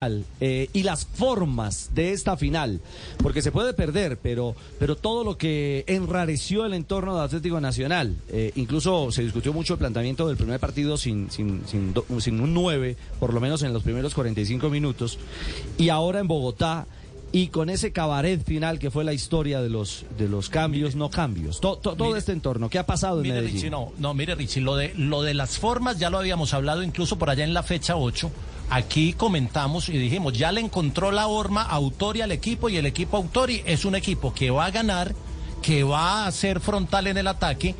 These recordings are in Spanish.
Eh, y las formas de esta final, porque se puede perder, pero, pero todo lo que enrareció el entorno de Atlético Nacional, eh, incluso se discutió mucho el planteamiento del primer partido sin, sin, sin, sin un 9, por lo menos en los primeros 45 minutos, y ahora en Bogotá y con ese cabaret final que fue la historia de los de los cambios, no cambios. todo este entorno, ¿qué ha pasado en Medellín? no, no, mire Richie, lo de, lo de las formas ya lo habíamos hablado incluso por allá en la fecha 8. Aquí comentamos y dijimos, ya le encontró la forma a Autori al equipo y el equipo Autori es un equipo que va a ganar, que va a ser frontal en el ataque,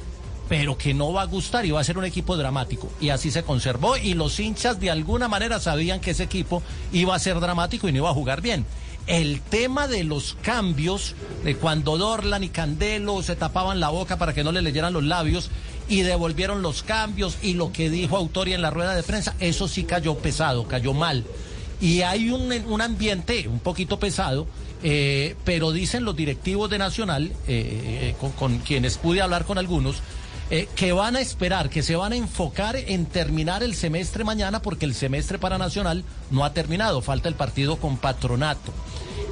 pero que no va a gustar y va a ser un equipo dramático. Y así se conservó y los hinchas de alguna manera sabían que ese equipo iba a ser dramático y no iba a jugar bien el tema de los cambios, de cuando Dorlan y Candelo se tapaban la boca para que no le leyeran los labios y devolvieron los cambios y lo que dijo Autoria en la rueda de prensa, eso sí cayó pesado, cayó mal. Y hay un, un ambiente un poquito pesado, eh, pero dicen los directivos de Nacional, eh, eh, con, con quienes pude hablar con algunos, eh, que van a esperar, que se van a enfocar en terminar el semestre mañana porque el semestre para Nacional no ha terminado, falta el partido con Patronato.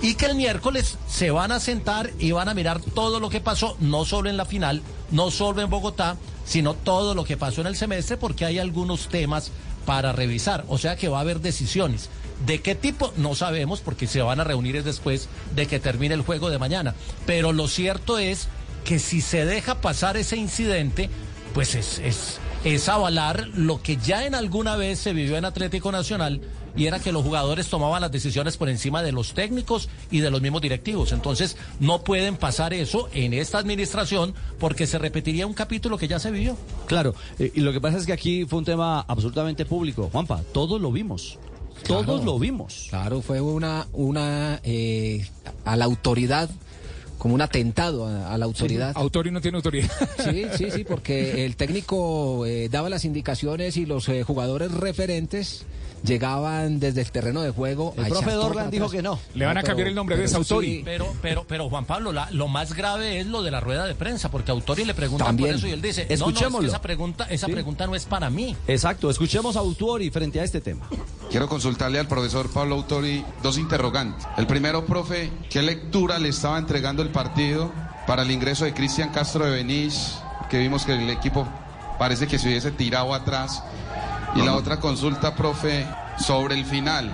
Y que el miércoles se van a sentar y van a mirar todo lo que pasó, no solo en la final, no solo en Bogotá, sino todo lo que pasó en el semestre porque hay algunos temas para revisar. O sea que va a haber decisiones. ¿De qué tipo? No sabemos porque se van a reunir después de que termine el juego de mañana. Pero lo cierto es que si se deja pasar ese incidente, pues es, es, es avalar lo que ya en alguna vez se vivió en Atlético Nacional y era que los jugadores tomaban las decisiones por encima de los técnicos y de los mismos directivos. Entonces, no pueden pasar eso en esta administración porque se repetiría un capítulo que ya se vivió. Claro, eh, y lo que pasa es que aquí fue un tema absolutamente público. Juanpa, todos lo vimos. Todos lo vimos. Claro, fue una, una eh, a la autoridad como un atentado a, la autoridad. Autorio no tiene autoridad. Sí, sí, sí, porque el técnico eh, daba las indicaciones y los eh, jugadores referentes llegaban desde el terreno de juego. El profe Dorlan dijo que no. Le van a cambiar el nombre de ese Autori. pero, pero, pero Juan Pablo, lo más grave es lo de la rueda de prensa, porque Autori le pregunta por eso y él dice, escuchémoslo. esa pregunta, esa pregunta no es para mí. Exacto, escuchemos a Autori frente a este tema. Quiero consultarle al profesor Pablo Autori dos interrogantes. El primero, profe, ¿qué lectura le estaba entregando el partido para el ingreso de Cristian Castro de Benís? Que vimos que el equipo parece que se hubiese tirado atrás y la otra consulta, profe, sobre el final.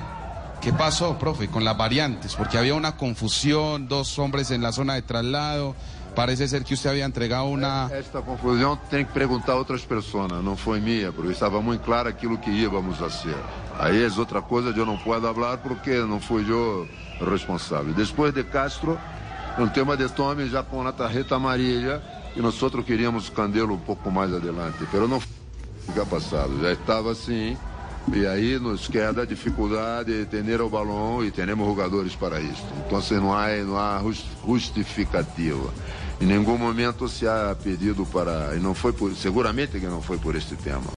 ¿Qué pasó, profe, con las variantes? Porque había una confusión, dos hombres en la zona de traslado. Parece ser que usted había entregado una... Esta confusión tiene que preguntar a otras personas, no fue mía, porque estaba muy claro aquilo que íbamos a hacer. Ahí es otra cosa, yo no puedo hablar porque no fui yo el responsable. Después de Castro, el tema de Tommy ya con la tarjeta amarilla y nosotros queríamos Candelo un poco más adelante, pero no fica passado. Já estava assim, e aí nos queda a dificuldade de ter o balão e temos jogadores para isso. Então assim, não há, não há justificativa. Em nenhum momento se há pedido para. E não foi por, seguramente que não foi por este tema.